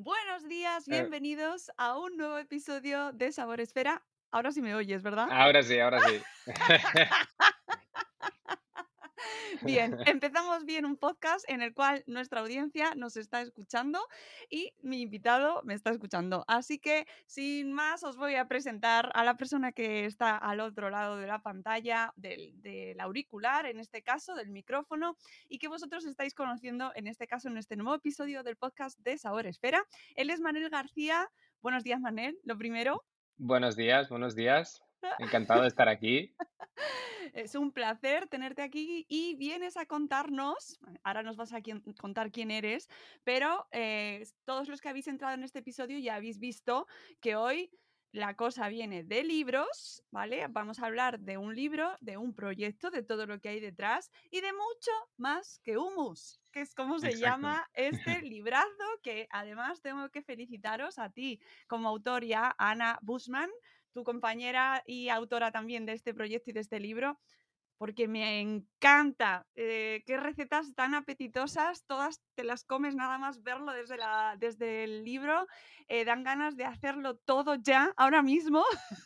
Buenos días, Eh. bienvenidos a un nuevo episodio de Sabor Esfera. Ahora sí me oyes, ¿verdad? Ahora sí, ahora sí. Bien, empezamos bien un podcast en el cual nuestra audiencia nos está escuchando y mi invitado me está escuchando. Así que, sin más, os voy a presentar a la persona que está al otro lado de la pantalla, del, del auricular, en este caso, del micrófono, y que vosotros estáis conociendo, en este caso, en este nuevo episodio del podcast de Sabor Esfera. Él es Manel García. Buenos días, Manel. Lo primero. Buenos días, buenos días. Encantado de estar aquí. Es un placer tenerte aquí y vienes a contarnos, ahora nos vas a contar quién eres, pero eh, todos los que habéis entrado en este episodio ya habéis visto que hoy la cosa viene de libros, ¿vale? Vamos a hablar de un libro, de un proyecto, de todo lo que hay detrás y de mucho más que humus, que es como se Exacto. llama este librazo que además tengo que felicitaros a ti como autor y a Ana Bushman tu compañera y autora también de este proyecto y de este libro, porque me encanta. Eh, qué recetas tan apetitosas, todas te las comes nada más verlo desde, la, desde el libro. eh, dan ganas de hacerlo todo ya, ahora mismo.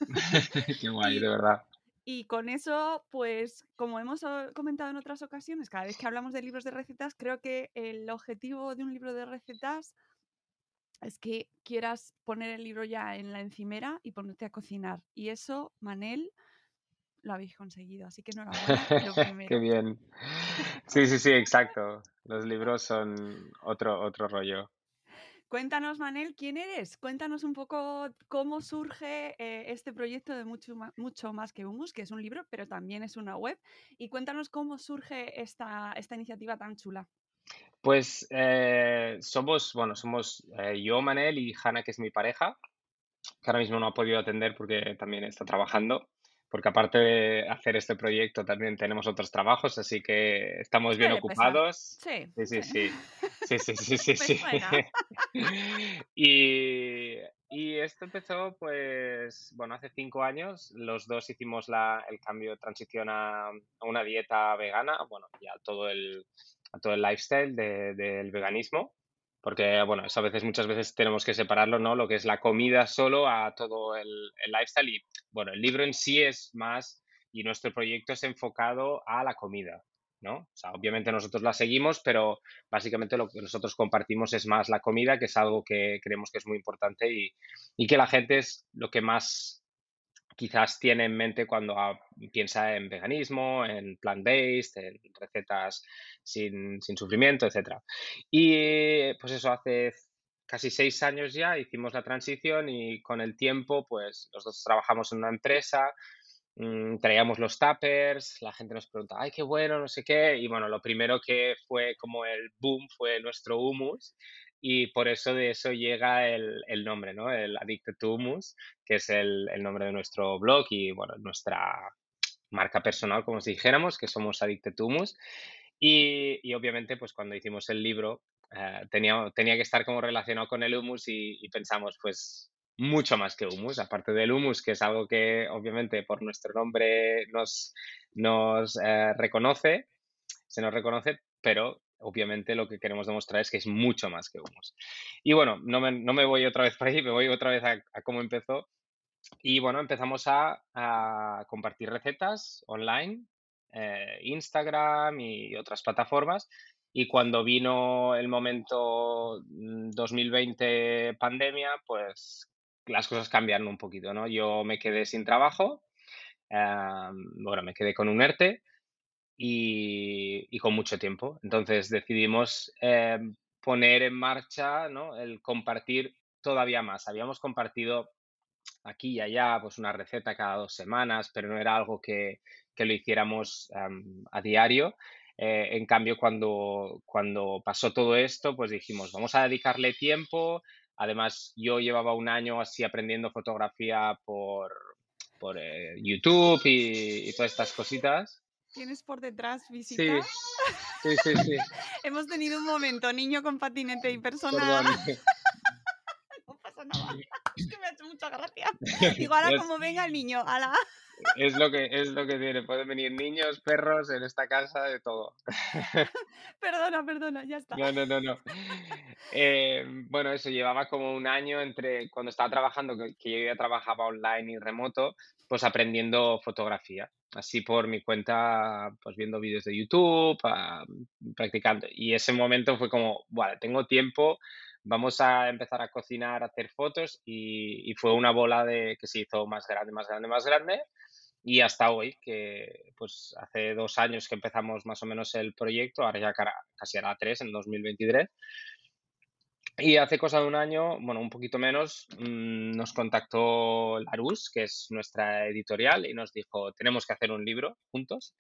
Qué guay, Y- de verdad. Y con eso, pues, como hemos comentado en otras ocasiones, cada vez que hablamos de libros de recetas, creo que el objetivo de un libro de recetas es que quieras poner el libro ya en la encimera y ponerte a cocinar. Y eso, Manel, lo habéis conseguido. Así que enhorabuena, lo primero. Qué bien. Sí, sí, sí, exacto. Los libros son otro, otro rollo. Cuéntanos, Manel, quién eres. Cuéntanos un poco cómo surge eh, este proyecto de mucho, mucho más que Humus, que es un libro, pero también es una web. Y cuéntanos cómo surge esta, esta iniciativa tan chula. Pues eh, somos, bueno, somos eh, yo, Manel, y Hanna, que es mi pareja, que ahora mismo no ha podido atender porque también está trabajando, porque aparte de hacer este proyecto también tenemos otros trabajos, así que estamos bien ocupados. Sí, Sí, sí, sí. sí. Sí, sí. Y, y esto empezó, pues, bueno, hace cinco años. Los dos hicimos la, el cambio, transición a, a una dieta vegana, bueno, y a todo el, a todo el lifestyle de- del veganismo. Porque, bueno, eso a veces, muchas veces tenemos que separarlo, ¿no? Lo que es la comida solo a todo el, lifestyle. Y, bueno, el libro en sí es más, y nuestro proyecto es enfocado a la comida, ¿no? O sea, obviamente nosotros la seguimos, pero básicamente lo que nosotros compartimos es más la comida, que es algo que creemos que es muy importante y, y que la gente es lo que más quizás tiene en mente cuando ah, piensa en veganismo, en plant-based, en recetas sin, sin sufrimiento, etc. Y pues eso, hace casi seis años ya hicimos la transición y con el tiempo, pues los dos trabajamos en una empresa, mm, traíamos los tuppers, la gente nos pregunta, ay, qué bueno, no sé qué, y bueno, lo primero que fue como el boom fue nuestro hummus, y por eso de eso llega el, el nombre, ¿no? El Addicted to Hummus, que es el, el nombre de nuestro blog y, bueno, nuestra marca personal, como si dijéramos, que somos Addicted to Hummus. Y, y obviamente, pues cuando hicimos el libro, eh, tenía, que estar como relacionado con el hummus y, pensamos, pues mucho más que hummus, aparte del hummus, que es algo que obviamente por nuestro nombre nos, nos eh, reconoce, se nos reconoce, pero obviamente lo que queremos demostrar es que es mucho más que hummus. Y bueno, no me, no me voy otra vez por ahí, me voy otra vez a, cómo empezó. Y bueno, empezamos a, compartir recetas online, eh, Instagram y otras plataformas. Y cuando vino el momento mm, 2020 pandemia, pues las cosas cambiaron un poquito, ¿no? Yo me quedé sin trabajo, bueno, me quedé con un ERTE y, y con mucho tiempo. Entonces decidimos em, poner en marcha. El compartir todavía más. Habíamos compartido aquí y allá, pues una receta cada dos semanas, pero no era algo que, que lo hiciéramos am, a diario. Eh, en cambio, cuando, cuando pasó todo esto, pues dijimos, vamos a dedicarle tiempo. Además, yo llevaba un año así aprendiendo fotografía por, por eh, YouTube y, y todas estas cositas. ¿Tienes por detrás Sí, visita? sí, sí, sí. Hemos tenido un momento, niño con patinete y persona. Perdón. No pasa nada. Es que me ha hecho mucha gracia. Digo, ahora como venga el niño, ala. Es lo que, es lo que tiene. Pueden venir niños, perros en esta casa, de todo. Perdona, perdona, ya está. No, no, no, no. Eh, bueno, eso llevaba como un año entre cuando estaba trabajando, que, que yo ya trabajaba online y remoto, pues aprendiendo fotografía. Así por mi cuenta, pues viendo vídeos de YouTube, ah, practicando. Y ese momento fue como, vale, tengo tiempo, vamos a empezar a cocinar, a hacer fotos y, fue una bola de que se hizo más grande, más grande, más grande y hasta hoy, que pues hace dos años que empezamos más o menos el proyecto, ahora ya casi hará tres, en 2023. Y hace cosa de un año, bueno, un poquito menos, mm, nos contactó Larus, que es nuestra editorial, y nos dijo, tenemos que hacer un libro juntos.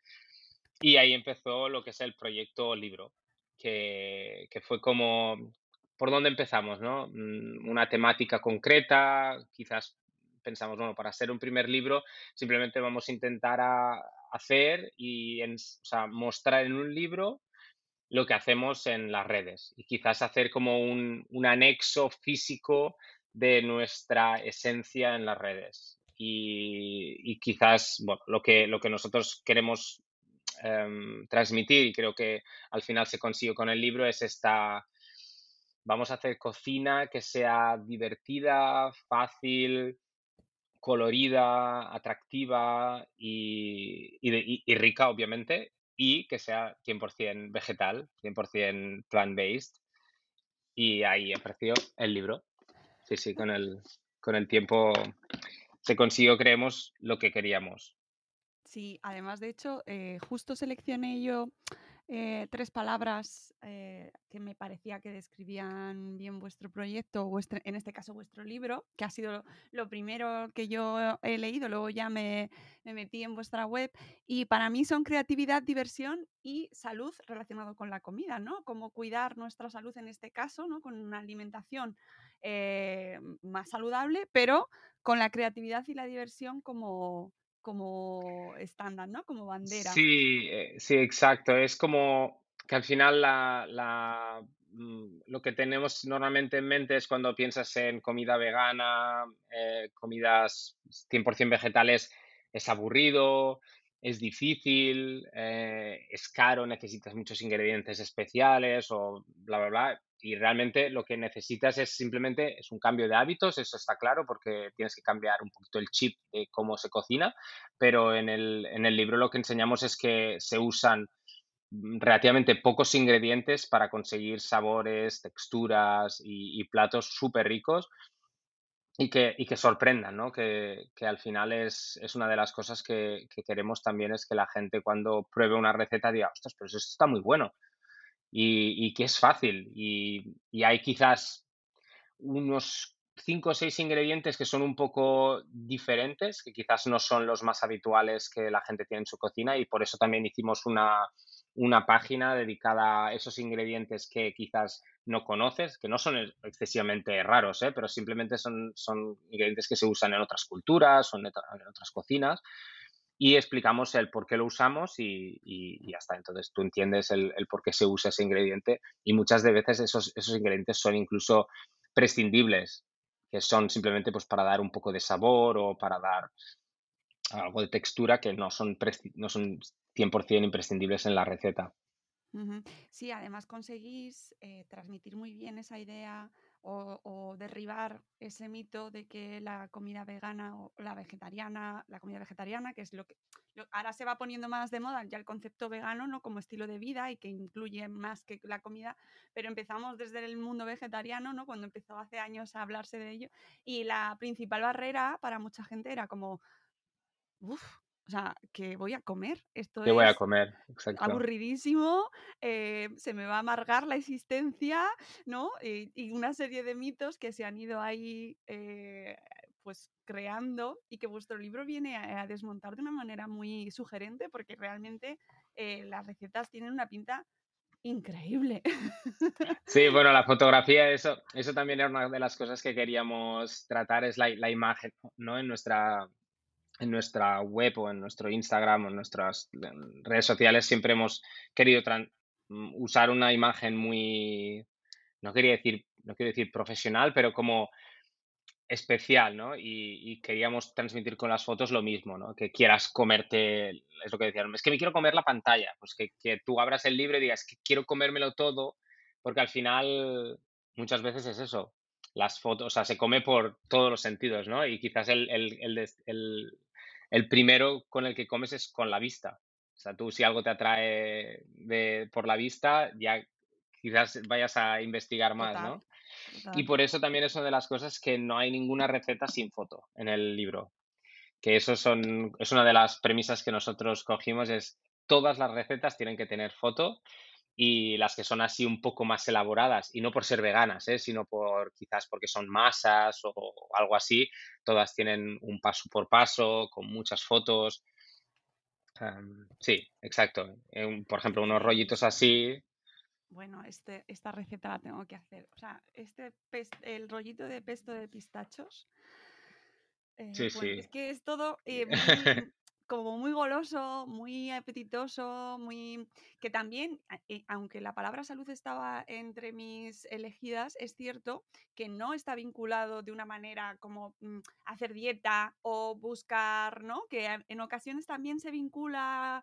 Y ahí empezó lo que es el proyecto libro, que, fue como, ¿por dónde empezamos, no? Mm, Una temática concreta, quizás pensamos, bueno, para ser un primer libro, simplemente vamos a intentar hacer y mostrar en un libro lo que hacemos en las redes y quizás hacer como un, anexo físico de nuestra esencia en las redes. Y, quizás, lo que, lo que nosotros queremos em, transmitir y creo que al final se consiguió con el libro es esta, vamos a hacer cocina que sea divertida, fácil, colorida, atractiva y rica, obviamente, y que sea 100% vegetal, 100% plant-based. Y ahí apareció el libro. Sí, sí, con el, con el tiempo se consiguió, creemos, lo que queríamos. Sí, además, de hecho, eh, justo seleccioné yo eh, tres palabras eh, que me parecía que describían bien vuestro proyecto, vuestro, en este caso vuestro libro, que ha sido lo primero que yo he leído, luego ya me, me metí en vuestra web y para mí son creatividad, diversión y salud relacionado con la comida, ¿no? Cómo cuidar nuestra salud en este caso, ¿no? Con una alimentación eh, más saludable, pero con la creatividad y la diversión como como estándar, ¿no? Como bandera. Sí, eh, sí, exacto. Es como que al final la, la, mm, lo que tenemos normalmente en mente es cuando piensas en comida vegana, eh, comidas 100% vegetales, es aburrido, es difícil, eh, es caro, necesitas muchos ingredientes especiales o bla, bla, bla. Y realmente lo que necesitas es simplemente es un cambio de hábitos, eso está claro, porque tienes que cambiar un poquito el chip de cómo se cocina pero en el, en el libro lo que enseñamos es que se usan mm, relativamente pocos ingredientes para conseguir sabores, texturas y, y platos súper ricos y que, y que sorprendan, ¿no? Que, que al final es, es una de las cosas que, que queremos también es que la gente cuando pruebe una receta diga, ostras, pero eso está muy bueno y, y que es fácil y, y hay quizás unos cinco o seis ingredientes que son un poco diferentes, que quizás no son los más habituales que la gente tiene en su cocina y por eso también hicimos una, una página dedicada a esos ingredientes que quizás no conoces, que no son ex- excesivamente raros, ¿eh? pero simplemente son, son ingredientes que se usan en otras culturas o en, otra- en otras cocinas y explicamos el por qué lo usamos y, y, está. Entonces tú entiendes el, el por qué se usa ese ingrediente y muchas de veces esos, esos ingredientes son incluso prescindibles, que son simplemente pues para dar un poco de sabor o para dar algo de textura que no son, no son 100% imprescindibles en la receta. Sí, además conseguís eh, transmitir muy bien esa idea o, o derribar ese mito de que la comida vegana o la vegetariana, la comida vegetariana, que es lo que lo- ahora se va poniendo más de moda ya el concepto vegano, ¿no? Como estilo de vida y que incluye más que la comida, pero empezamos desde el mundo vegetariano, ¿no? Cuando empezó hace años a hablarse de ello y la principal barrera para mucha gente era como, uff, o sea, ¿qué voy a comer? Esto ¿Qué voy a comer? Exacto. aburridísimo, eh, se me va a amargar la existencia, ¿no? Y, y una serie de mitos que se han ido ahí eh, pues creando y que vuestro libro viene a, a desmontar de una manera muy sugerente porque realmente eh, las recetas tienen una pinta increíble. Sí, bueno, la fotografía, eso, eso también era una de las cosas que queríamos tratar, es la, la imagen, ¿no? En nuestra, en nuestra web o en nuestro Instagram o en nuestras redes sociales siempre hemos querido mm, usar una imagen muy, no quería decir, no quiero decir profesional, pero como especial, ¿no? Y, queríamos transmitir con las fotos lo mismo, ¿no? Que quieras comerte, es lo que decían, es que me quiero comer la pantalla, pues que, que tú abras el libro y digas que quiero comérmelo todo, porque al final muchas veces es eso, las fotos, o sea, se come por todos los sentidos, ¿no? Y quizás el, el, primero con el que comes es con la vista. O sea, tú si algo te atrae de, por la vista, ya quizás vayas a investigar más, ¿no? Y por eso también es una de las cosas que no hay ninguna receta sin foto en el libro. Que eso son, es una de las premisas que nosotros cogimos, es todas las recetas tienen que tener foto y las que son así un poco más elaboradas, y no por ser veganas, ¿eh? sino por quizás porque son masas o algo así, todas tienen un paso por paso, con muchas fotos. sí, exacto. por ejemplo, unos rollitos así. Bueno, este, esta receta la tengo que hacer. O sea, este el rollito de pesto de pistachos. Eh, sí, sí. Es que es todo eh, como muy goloso, muy apetitoso, muy que también, eh, aunque la palabra salud estaba entre mis elegidas, es cierto que no está vinculado de una manera como mm, hacer dieta o buscar, ¿no? Que en ocasiones también se vincula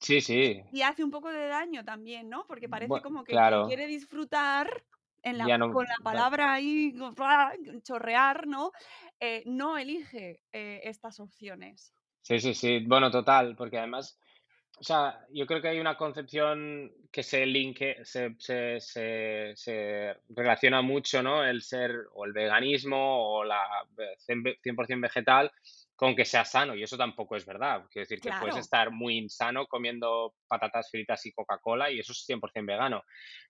Sí, sí. Y hace un poco de daño también, ¿no? Porque parece como que quien quiere disfrutar en la, con la palabra ahí, chorrear, ¿no? Eh, no elige eh, estas opciones. Sí, sí, sí. Bueno, total, porque además, o sea, yo creo que hay una concepción que se linke, se, se, se, relaciona mucho, ¿no? El ser o el veganismo o la 100% vegetal con que sea sano, y eso tampoco es verdad. Quiero decir que puedes estar muy insano comiendo patatas fritas y Coca-Cola y eso es 100% vegano.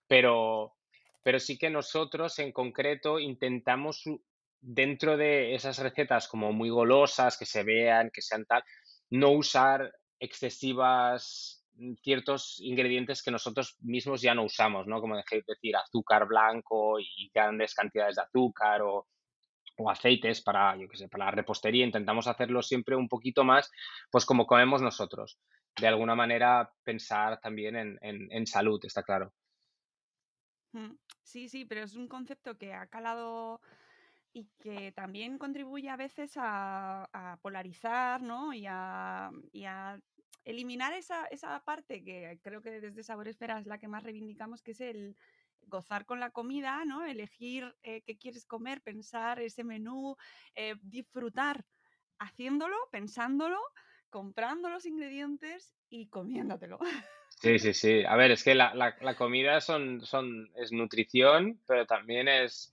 Pero, pero sí que nosotros en concreto intentamos dentro de esas recetas como muy golosas, que se vean, que sean tal, no usar excesivas mm, ciertos ingredientes que nosotros mismos ya no usamos, ¿no? Como decir azúcar blanco y grandes cantidades de azúcar o, aceites para, yo qué sé, para la repostería. Intentamos hacerlo siempre un poquito más, pues como comemos nosotros. De alguna manera pensar también en, en salud, está claro. Mm, sí, sí, pero es un concepto que ha calado y que también contribuye a veces a, polarizar, ¿no? Y a, eliminar esa, parte que creo que desde Sabor Esfera es la que más reivindicamos, que es el gozar con la comida, ¿no? Elegir eh, qué quieres comer, pensar ese menú, eh, disfrutar haciéndolo, pensándolo, comprando los ingredientes y comiéndotelo. Sí, sí, sí. A ver, es que la, la comida son, son, es nutrición, pero también es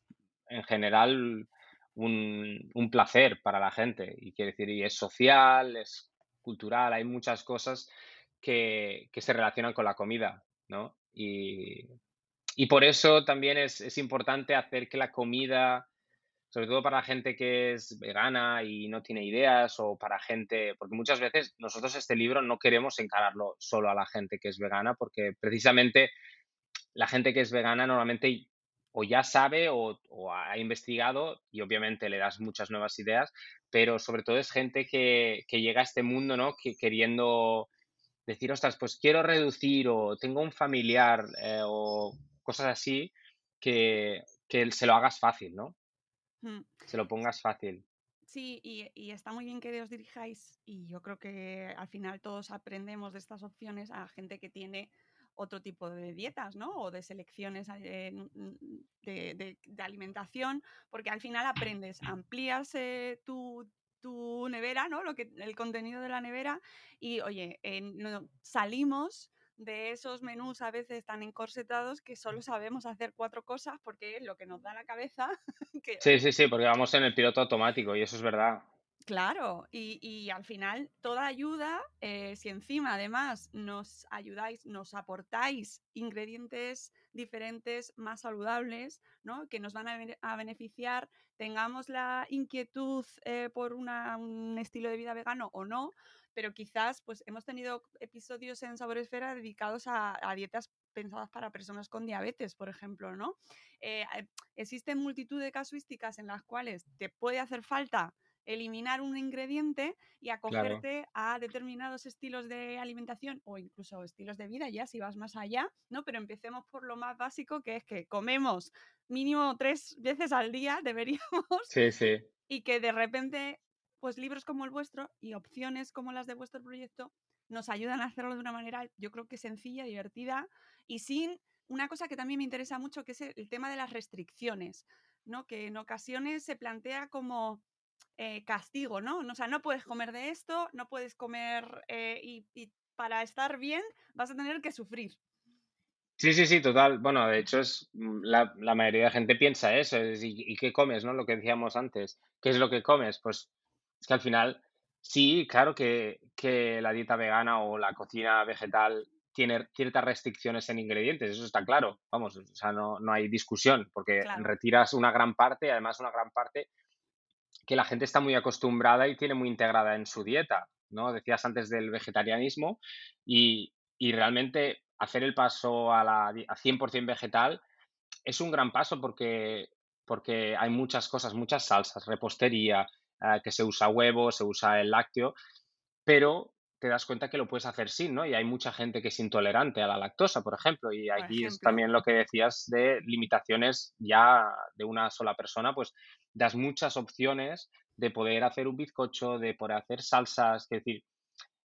en general un, un, placer para la gente. Y quiere decir, y es social, es cultural, hay muchas cosas que, que se relacionan con la comida, ¿no? Y, y por eso también es, es, importante hacer que la comida, sobre todo para la gente que es vegana y no tiene ideas, o para gente, porque muchas veces nosotros este libro no queremos encararlo solo a la gente que es vegana, porque precisamente la gente que es vegana normalmente o ya sabe o, ha investigado y obviamente le das muchas nuevas ideas, pero sobre todo es gente que, llega a este mundo, ¿no? Que, queriendo decir, ostras, pues quiero reducir o tengo un familiar eh, o cosas así, que, se lo hagas fácil, ¿no? Mm. Se lo pongas fácil. Sí, y, y, está muy bien que os dirijáis y yo creo que al final todos aprendemos de estas opciones a gente que tiene otro tipo de dietas, ¿no? O de selecciones eh, de, alimentación, porque al final aprendes, amplías eh, tu, nevera, ¿no? Lo que, el contenido de la nevera y, oye, salimos de esos menús a veces tan encorsetados que solo sabemos hacer cuatro cosas porque lo que nos da la cabeza. Sí, sí, sí, porque vamos en el piloto automático y eso es verdad. Claro, y, al final toda ayuda, eh, si encima además nos ayudáis, nos aportáis ingredientes diferentes, más saludables, ¿no? que nos van a, beneficiar, tengamos la inquietud eh, por un estilo de vida vegano o no, pero quizás pues hemos tenido episodios en Sabor Esfera dedicados a, dietas pensadas para personas con diabetes, por ejemplo, ¿no? Eh, existen multitud de casuísticas en las cuales te puede hacer falta eliminar un ingrediente y Claro. acogerte a determinados estilos de alimentación o incluso estilos de vida, ya si vas más allá, ¿no? Pero empecemos por lo más básico, que es que comemos mínimo tres veces al día, deberíamos, Sí, sí. y que de repente, pues libros como el vuestro y opciones como las de vuestro proyecto nos ayudan a hacerlo de una manera, yo creo que sencilla, divertida y sin una cosa que también me interesa mucho, que es el tema de las restricciones, ¿no? Que en ocasiones se plantea como eh, castigo, ¿no? O sea, no puedes comer de esto, no puedes comer eh, y, y para estar bien vas a tener que sufrir. Sí, sí, sí, total. Bueno, de hecho, es mm, la, la mayoría de gente piensa eso. es, ¿y, y qué comes, no? Lo que decíamos antes. ¿Qué es lo que comes? Pues es que al final, sí, claro que, que la dieta vegana o la cocina vegetal tiene ciertas restricciones en ingredientes, eso está claro. Vamos, o sea, no, no hay discusión, porque Claro, retiras una gran parte, además una gran parte que la gente está muy acostumbrada y tiene muy integrada en su dieta, ¿no? Decías antes del vegetarianismo y, y realmente hacer el paso a la a 100% vegetal es un gran paso porque, porque hay muchas cosas, muchas salsas, repostería, eh, que se usa huevo, se usa el lácteo, pero te das cuenta que lo puedes hacer sin, ¿no? Y hay mucha gente que es intolerante a la lactosa, por ejemplo, y aquí es también lo que decías de limitaciones ya de una sola persona, pues das muchas opciones de poder hacer un bizcocho, de poder hacer salsas, es decir,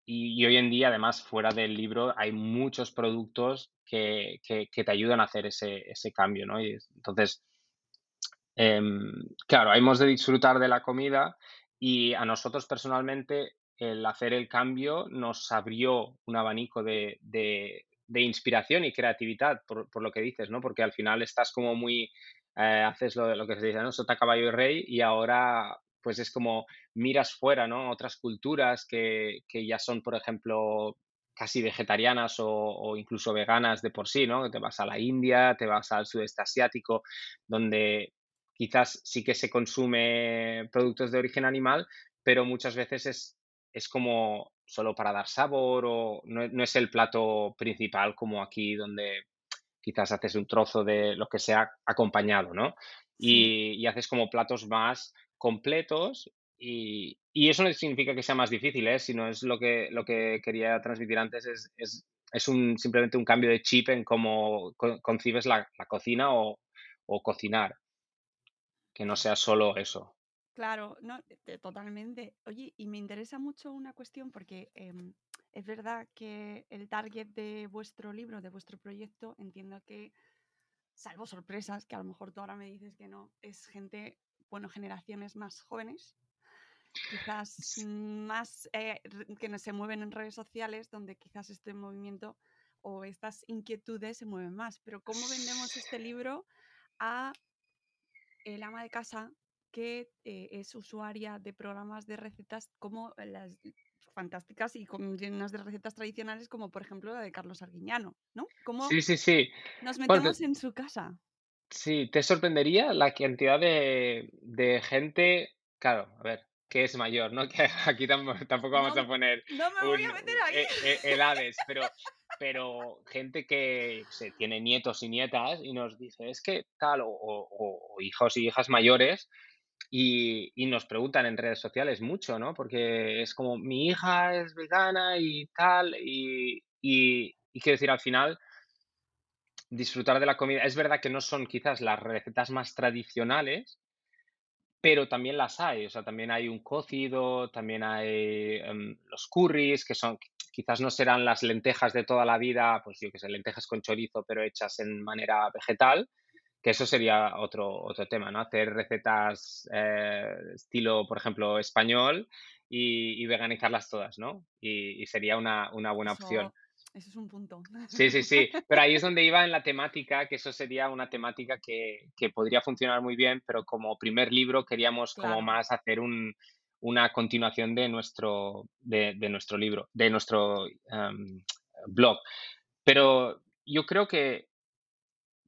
y, hoy en día, además, fuera del libro, hay muchos productos que, que- te ayudan a hacer ese, ese cambio, ¿no? Y es- entonces, Em, claro, hemos de disfrutar de la comida y a nosotros personalmente el hacer el cambio nos abrió un abanico de, de- de inspiración y creatividad, por, por lo que dices, ¿no? Porque al final estás como muy, eh, haces lo, lo que se dice, ¿no? Sota, caballo y rey y ahora pues es como miras fuera, ¿no? Otras culturas que, que ya son, por ejemplo, casi vegetarianas o, o incluso veganas de por sí, ¿no? Te vas a la India, te vas al sudeste asiático, donde quizás sí que se consume productos de origen animal, pero muchas veces es, es como solo para dar sabor o no, no es el plato principal como aquí donde quizás haces un trozo de lo que sea acompañado, ¿no? Y, y haces como platos más completos y, y eso no significa que sea más difícil, ¿eh? Sino es lo que, lo que quería transmitir antes, es, es, es un, simplemente un cambio de chip en cómo co- concibes la, la cocina o, o cocinar que no sea solo eso. claro, no, te- totalmente. Oye, y me interesa mucho una cuestión porque em, es verdad que el target de vuestro libro, de vuestro proyecto, entiendo que, salvo sorpresas, que a lo mejor tú ahora me dices que no, es gente, bueno, generaciones más jóvenes, quizás más eh, que no se mueven en redes sociales, donde quizás este movimiento o estas inquietudes se mueven más. Pero ¿cómo vendemos este libro a el ama de casa que eh, es usuaria de programas de recetas como las fantásticas y con llenas de recetas tradicionales, como por ejemplo la de Carlos Arguiñano, ¿no? ¿Cómo Sí, sí, sí. nos metemos te- en su casa? sí, te sorprendería la cantidad de, de gente, claro, a ver, que es mayor, ¿no? Que aquí tampoco, No, vamos a poner no me voy un, a meter ahí. e- e- edades, pero, pero gente que se tiene nietos y nietas y nos dice, es que tal, o, o- o- o hijos y hijas mayores Y, nos preguntan en redes sociales mucho, ¿no? Porque es como, mi hija es vegana y tal, y, y, y quiero decir, al final, disfrutar de la comida. Es verdad que no son quizás las recetas más tradicionales, pero también las hay. O sea, también hay un cocido, también hay em, los curries, que son, quizás no serán las lentejas de toda la vida, pues yo que sé, lentejas con chorizo, pero hechas en manera vegetal que eso sería otro, otro tema, ¿no? Hacer recetas eh, estilo, por ejemplo, español y, y veganizarlas todas, ¿no? Y, y sería una, una buena opción. Eso, es un punto. Sí, sí, sí. Pero ahí es donde iba en la temática, que eso sería una temática que, que podría funcionar muy bien, pero como primer libro queríamos como más hacer un, una continuación de nuestro, de, de nuestro libro, de nuestro em, blog. Pero yo creo que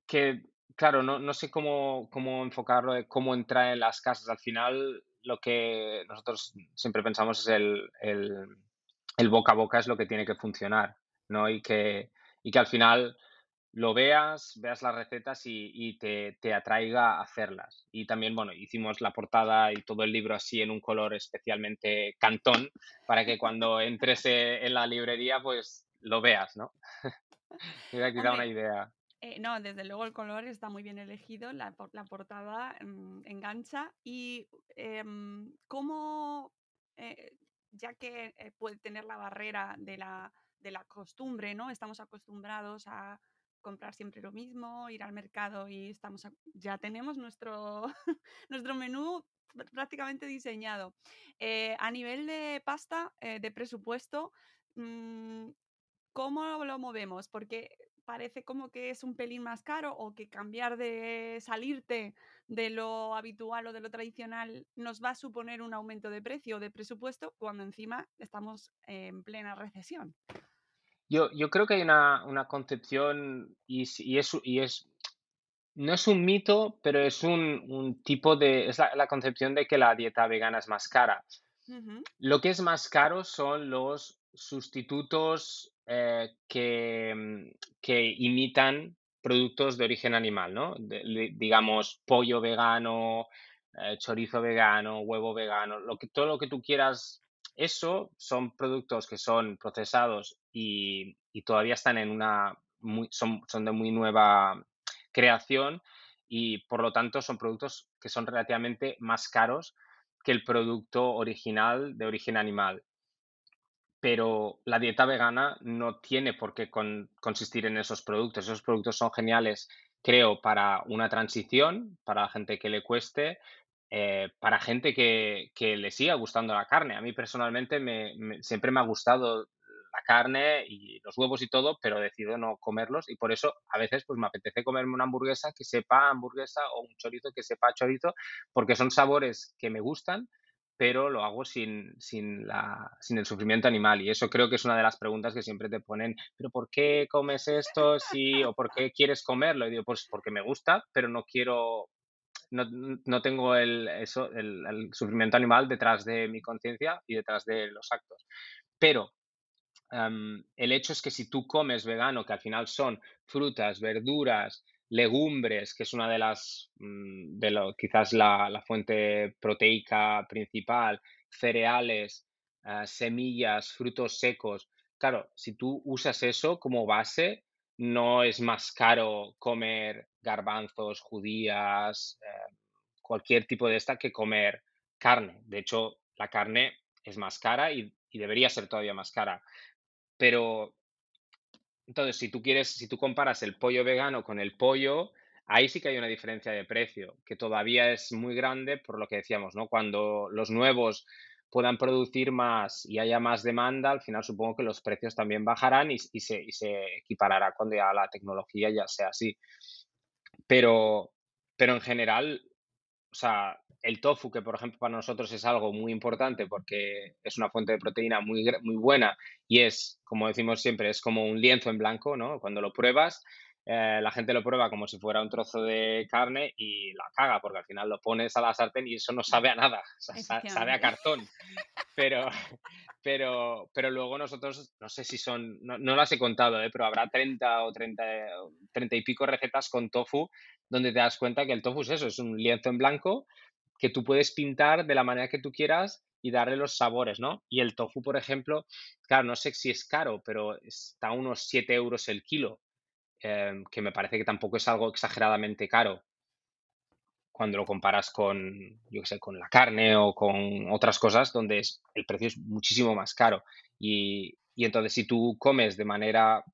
que, claro, no, no sé cómo, cómo enfocarlo, cómo entrar en las casas. Al final, lo que nosotros siempre pensamos es el, el, el boca a boca es lo que tiene que funcionar, ¿no? Y que, y que al final lo veas, veas las recetas y, te, te, atraiga a hacerlas. Y también, bueno, hicimos la portada y todo el libro así en un color especialmente cantón, para que cuando entres e, en la librería, pues lo veas, ¿no? Aquí da una idea. Eh, no, desde luego el color está muy bien elegido, la, portada mm, engancha. ¿Y em, cómo, eh, ya que eh, puede tener la barrera de la, de la costumbre, ¿no? Estamos acostumbrados a comprar siempre lo mismo, ir al mercado y estamos ya tenemos nuestro, nuestro menú prácticamente diseñado. Eh, a nivel de pasta, de presupuesto, mm, ¿cómo lo movemos? Porque parece como que es un pelín más caro o que cambiar de salirte de lo habitual o de lo tradicional nos va a suponer un aumento de precio o de presupuesto cuando encima estamos en plena recesión. Yo, yo creo que hay una, una concepción y, y, es, y es, no es un mito, pero es un, un tipo de, es la, concepción de que la dieta vegana es más cara. Lo que es más caro son los sustitutos eh, que, que imitan productos de origen animal, ¿no? digamos, pollo vegano, eh, chorizo vegano, huevo vegano, lo que, todo lo que tú quieras eso son productos que son procesados y, todavía están en una, son, son de muy nueva creación y por lo tanto son productos que son relativamente más caros que el producto original de origen animal. Pero la dieta vegana no tiene por qué consistir en esos productos. Esos productos son geniales, creo, para una transición, para la gente que le cueste, eh, para gente que, le siga gustando la carne. A mí personalmente siempre me ha gustado la carne y los huevos y todo, pero decido no comerlos y por eso a veces pues me apetece comerme una hamburguesa que sepa hamburguesa o un chorizo que sepa chorizo, porque son sabores que me gustan, pero lo hago sin, sin, la, sin el sufrimiento animal. Y eso creo que es una de las preguntas que siempre te ponen, pero ¿por qué comes esto? Sí, o ¿por qué quieres comerlo? Y digo, pues porque me gusta, pero no quiero no, tengo el, eso, el, sufrimiento animal detrás de mi conciencia y detrás de los actos. Pero em, el hecho es que si tú comes vegano, que al final son frutas, verduras, legumbres, que es una de las, mm, de lo, quizás la, fuente proteica principal, cereales, eh, semillas, frutos secos. Claro, si tú usas eso como base, no es más caro comer garbanzos, judías, eh, cualquier tipo de esta que comer carne. De hecho, la carne es más cara y, debería ser todavía más cara. Pero, entonces, si tú quieres, si tú comparas el pollo vegano con el pollo, ahí sí que hay una diferencia de precio, que todavía es muy grande por lo que decíamos, ¿no? Cuando los nuevos puedan producir más y haya más demanda, al final supongo que los precios también bajarán y, se, equiparará cuando ya la tecnología ya sea así. Pero, pero en general, o sea, el tofu, que por ejemplo para nosotros es algo muy importante porque es una fuente de proteína muy, muy buena y es, como decimos siempre, es como un lienzo en blanco, ¿no? Cuando lo pruebas, eh, la gente lo prueba como si fuera un trozo de carne y la caga, porque al final lo pones a la sartén y eso no sabe a nada, sabe a cartón. Pero, pero, pero luego nosotros, no sé si son, no, las he contado, ¿eh? pero habrá 30 o 30, 30 y pico recetas con tofu donde te das cuenta que el tofu es eso, es un lienzo en blanco que tú puedes pintar de la manera que tú quieras y darle los sabores, ¿no? Y el tofu, por ejemplo, claro, no sé si es caro, pero está a unos 7 euros el kilo Em, que me parece que tampoco es algo exageradamente caro cuando lo comparas con, yo sé, con la carne o con otras cosas donde el precio es muchísimo más caro. Y, entonces si tú comes de manera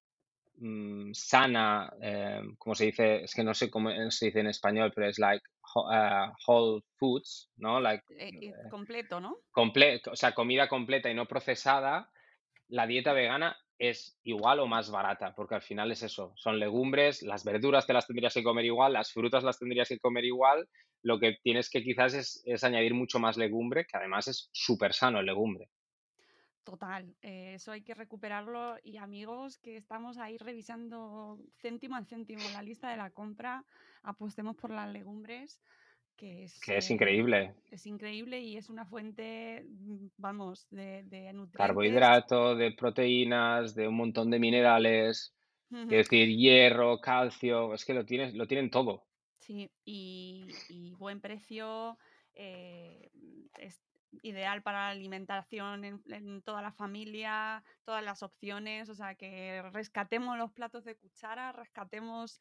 mm, sana, em, como se dice, es que no sé cómo se dice en español, pero es like uh, whole foods, ¿no? Like, eh, eh, completo, ¿no? Completo, o sea, comida completa y no procesada, la dieta vegana es igual o más barata, porque al final es eso, son legumbres, las verduras te las tendrías que comer igual, las frutas las tendrías que comer igual, lo que tienes que quizás es, añadir mucho más legumbre, que además es súper sano el legumbre. Total, eh, eso hay que recuperarlo y amigos que estamos ahí revisando céntimo a céntimo la lista de la compra, apostemos por las legumbres que es, increíble. Es increíble y es una fuente, mm, vamos, de, de nutrientes. Carbohidratos, de proteínas, de un montón de minerales. Quiero decir, hierro, calcio, es que lo tienes, lo tienen todo. Sí, y, y buen precio, eh, es ideal para la alimentación en, en toda la familia, todas las opciones, o sea, que rescatemos los platos de cuchara, rescatemos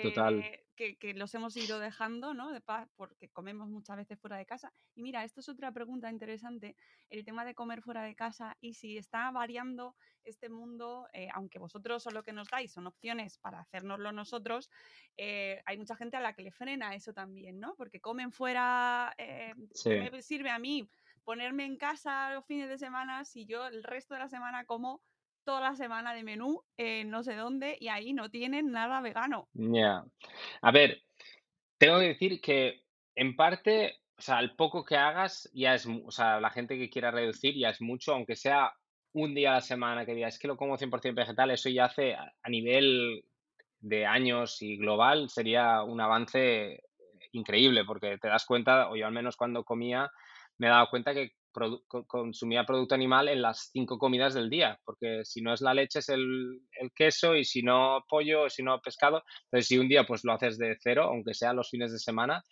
Total. eh, que, que los hemos ido dejando, ¿no? De pa- porque comemos muchas veces fuera de casa. Y mira, esto es otra pregunta interesante, el tema de comer fuera de casa y si está variando este mundo, eh, aunque vosotros solo que nos dais son opciones para hacérnoslo nosotros, eh, hay mucha gente a la que le frena eso también, ¿no? Porque comen fuera, eh, ¿qué Sí. me sirve a mí ponerme en casa los fines de semana si yo el resto de la semana como toda la semana de menú en no sé dónde y ahí no tienen nada vegano? Ya. A ver, tengo que decir que en parte, o sea, el poco que hagas ya es, o sea, la gente que quiera reducir ya es mucho, aunque sea un día a la semana que diga, es que lo como 100% vegetal, eso ya hace a a nivel de años y global sería un avance increíble, porque te das cuenta, o yo al menos cuando comía, me he dado cuenta que produ- consumía producto animal en las cinco comidas del día, porque si no es la leche es el, el queso y si no pollo, si no pescado, entonces si un día pues lo haces de cero, aunque sea los fines de semana,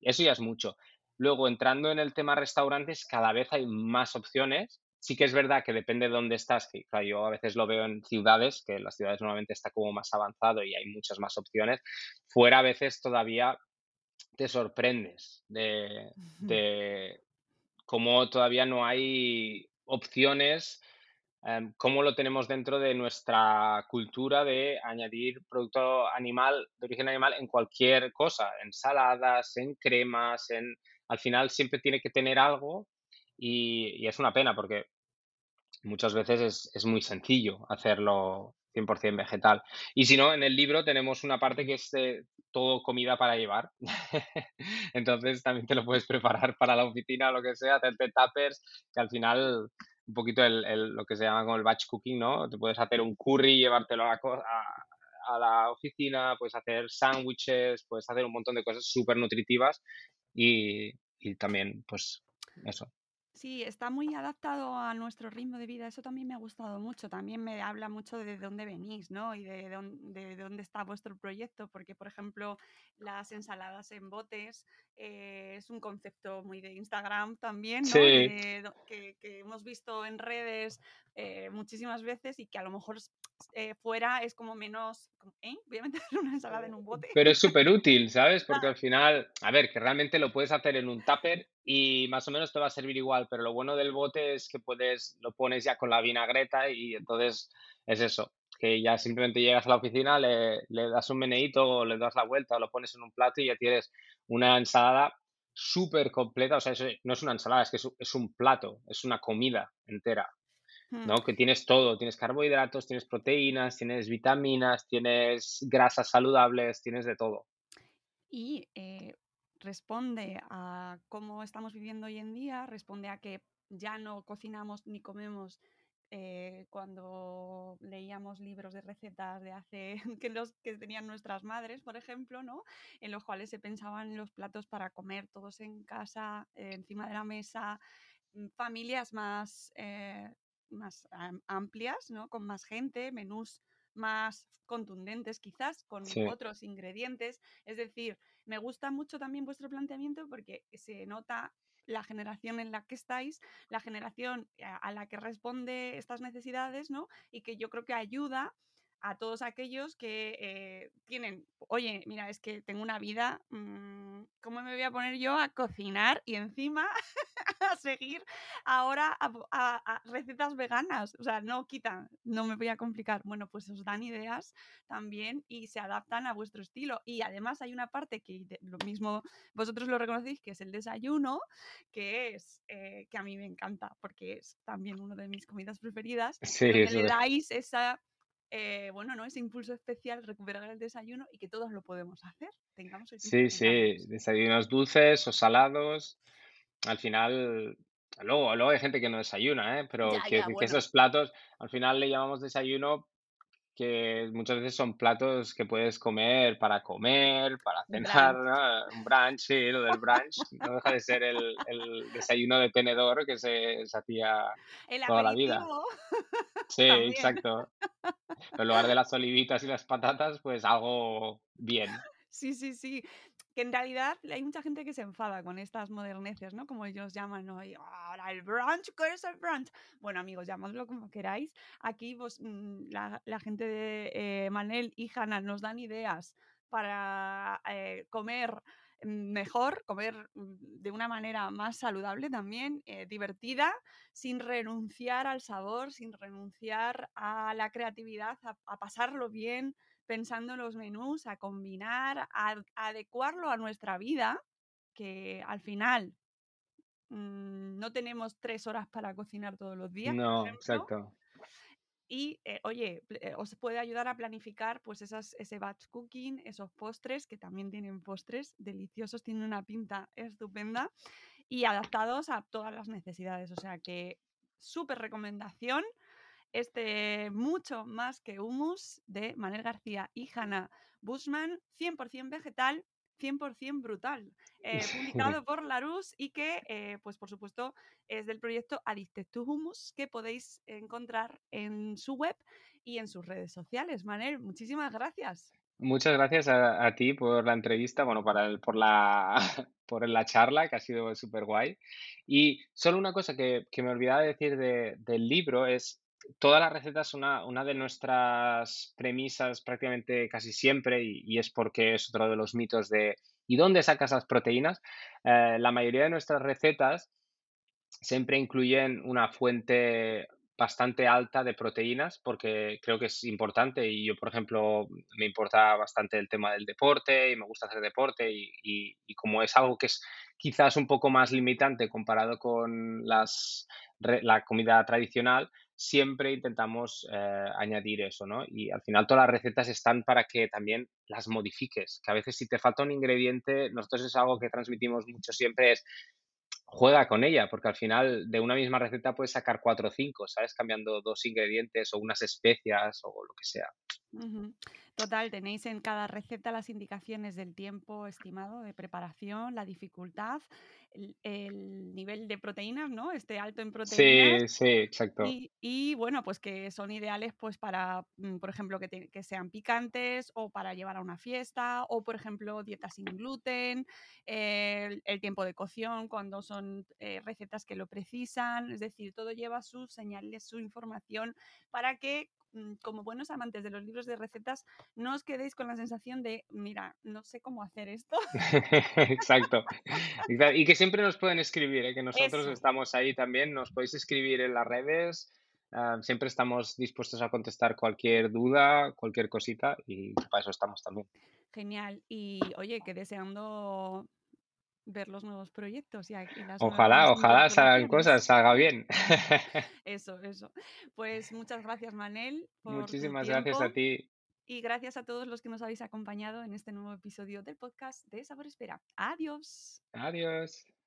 eso ya es mucho. Luego, entrando en el tema restaurantes, cada vez hay más opciones. Sí que es verdad que depende de dónde estás, que claro, yo a veces lo veo en ciudades, que en las ciudades normalmente está como más avanzado y hay muchas más opciones. Fuera a veces todavía te sorprendes de, de cómo todavía no hay opciones, em, cómo lo tenemos dentro de nuestra cultura de añadir producto animal, de origen animal en cualquier cosa, en saladas, en cremas, en... Al final siempre tiene que tener algo y, y es una pena porque Muchas veces es, es muy sencillo hacerlo 100% vegetal. Y si no, en el libro tenemos una parte que es eh, todo comida para llevar. Entonces también te lo puedes preparar para la oficina o lo que sea, hacerte tuppers, que al final un poquito el, el- lo que se llama como el batch cooking, ¿no? Te puedes hacer un curry, llevártelo a la, a, a la oficina, puedes hacer sándwiches, puedes hacer un montón de cosas súper nutritivas y, y también, pues, eso. Sí, está muy adaptado a nuestro ritmo de vida. Eso también me ha gustado mucho. También me habla mucho de dónde venís, ¿no? Y de, dón- de dónde está vuestro proyecto. Porque, por ejemplo, las ensaladas en botes eh, es un concepto muy de Instagram también, ¿no? Sí, de, que, que hemos visto en redes eh, muchísimas veces y que a lo mejor eh, fuera es como menos, como, ¿eh? Voy a meter una ensalada en un bote. Pero es súper útil, ¿sabes? Porque al final, a ver, que realmente lo puedes hacer en un tupper y más o menos te va a servir igual, pero lo bueno del bote es que puedes, lo pones ya con la vinagreta y entonces es eso, que ya simplemente llegas a la oficina, le, le das un meneíto o le das la vuelta o lo pones en un plato y ya tienes una ensalada súper completa, o sea, eso no es una ensalada, es que es, un- plato, es una comida entera. ¿No? Que tienes todo, tienes carbohidratos, tienes proteínas, tienes vitaminas, tienes grasas saludables, tienes de todo. y eh, responde a cómo estamos viviendo hoy en día, responde a que ya no cocinamos ni comemos eh, cuando leíamos libros de recetas de hace que los que tenían nuestras madres, por ejemplo, ¿no? En los cuales se pensaban los platos para comer todos en casa, eh, encima de la mesa, mm, familias más, eh, más am- amplias, ¿no? Con más gente, menús más contundentes quizás, con Sí, otros ingredientes. Es decir, me gusta mucho también vuestro planteamiento porque se nota la generación en la que estáis, la generación a la que responde estas necesidades, ¿no? Y que yo creo que ayuda a todos aquellos que eh, tienen, oye, mira, es que tengo una vida, mm, ¿cómo me voy a poner yo a cocinar y encima a seguir ahora a, a- a recetas veganas? O sea, no quitan, no me voy a complicar. Bueno, pues os dan ideas también y se adaptan a vuestro estilo. Y además hay una parte que de- lo mismo vosotros lo reconocéis, que es el desayuno, que es eh, que a mí me encanta, porque es también una de mis comidas preferidas, sí, eso le dais esa, eh, bueno, ¿no? Ese impulso especial, recuperar el desayuno y que todos lo podemos hacer, tengamos el Sí, sí, tengamos. desayunos dulces o salados. Al final, luego, luego hay gente que no desayuna, ¿eh? Pero Ya, ya, que bueno. esos platos, al final le llamamos desayuno que muchas veces son platos que puedes comer para comer, para cenar, Brunch. ¿no? Un brunch, sí, lo del brunch no deja de ser el el desayuno de tenedor que se se hacía El toda la vida. Sí, también. exacto. En lugar de las olivitas y las patatas, pues algo bien. Sí, sí, sí. Que en realidad hay mucha gente que se enfada con estas moderneces, ¿no? Como ellos llaman, ¿no? Ahora el brunch, ¿qué es el brunch? Bueno, amigos, llamadlo como queráis. Aquí vos, mm, la, gente de eh, Manel y Hanna nos dan ideas para eh, comer mejor, comer mm, de una manera más saludable también, eh, divertida, sin renunciar al sabor, sin renunciar a la creatividad, a pasarlo bien, pensando en los menús, a combinar, a, adecuarlo a nuestra vida, que al final mm, no tenemos tres horas para cocinar todos los días, No, exacto. Y eh, oye, eh, os puede ayudar a planificar pues esas, ese batch cooking, esos postres, que también tienen postres deliciosos, tienen una pinta estupenda y adaptados a todas las necesidades. O sea que súper recomendación este mucho más que humus de Manel García y Hanna Bushman, 100% vegetal, 100% brutal, eh, publicado por Larus y que, eh, pues por supuesto, es del proyecto Addicted to Hummus que podéis encontrar en su web y en sus redes sociales. Manel, muchísimas gracias. Muchas gracias a, a ti por la entrevista, bueno, para el- por la, por la charla, que ha sido súper guay. Y solo una cosa que, que me olvidaba de decir de- del libro es, todas las recetas, una, una de nuestras premisas prácticamente casi siempre, y, y es porque es otro de los mitos de ¿y dónde sacas las proteínas? Eh, la mayoría de nuestras recetas siempre incluyen una fuente bastante alta de proteínas porque creo que es importante y yo, por ejemplo, me importa bastante el tema del deporte y me gusta hacer deporte y, y- y como es algo que es quizás un poco más limitante comparado con las, la comida tradicional, siempre intentamos eh, añadir eso, ¿no? Y al final todas las recetas están para que también las modifiques, que a veces si te falta un ingrediente, nosotros es algo que transmitimos mucho siempre, es Juega con ella, porque al final de una misma receta puedes sacar 4 o 5, ¿sabes? Cambiando 2 ingredientes o unas especias o lo que sea. Total, tenéis en cada receta las indicaciones del tiempo estimado de preparación, la dificultad, el, el nivel de proteínas, ¿no? Este alto en proteínas Sí, sí, exacto. y, y, bueno, pues que son ideales pues para, mm, por ejemplo, que, te- que sean picantes o para llevar a una fiesta o, por ejemplo, dietas sin gluten, el, el tiempo de cocción cuando son eh, recetas que lo precisan, es decir, todo lleva sus señales, su información para que como buenos amantes de los libros de recetas, no os quedéis con la sensación de, mira, no sé cómo hacer esto. Exacto. Y que siempre nos pueden escribir, ¿eh? Que nosotros Eso, estamos ahí también, nos podéis escribir en las redes, ah, siempre estamos dispuestos a contestar cualquier duda, cualquier cosita y para eso estamos también. genial. Y oye, que deseando ver los nuevos proyectos y, y las Ojalá, nuevas ojalá salgan cosas, salga bien. Eso, eso. Pues muchas gracias, Manel, por tu Muchísimas gracias a ti. y gracias a todos los que nos habéis acompañado en este nuevo episodio del podcast de Sabor Espera. Adiós. Adiós.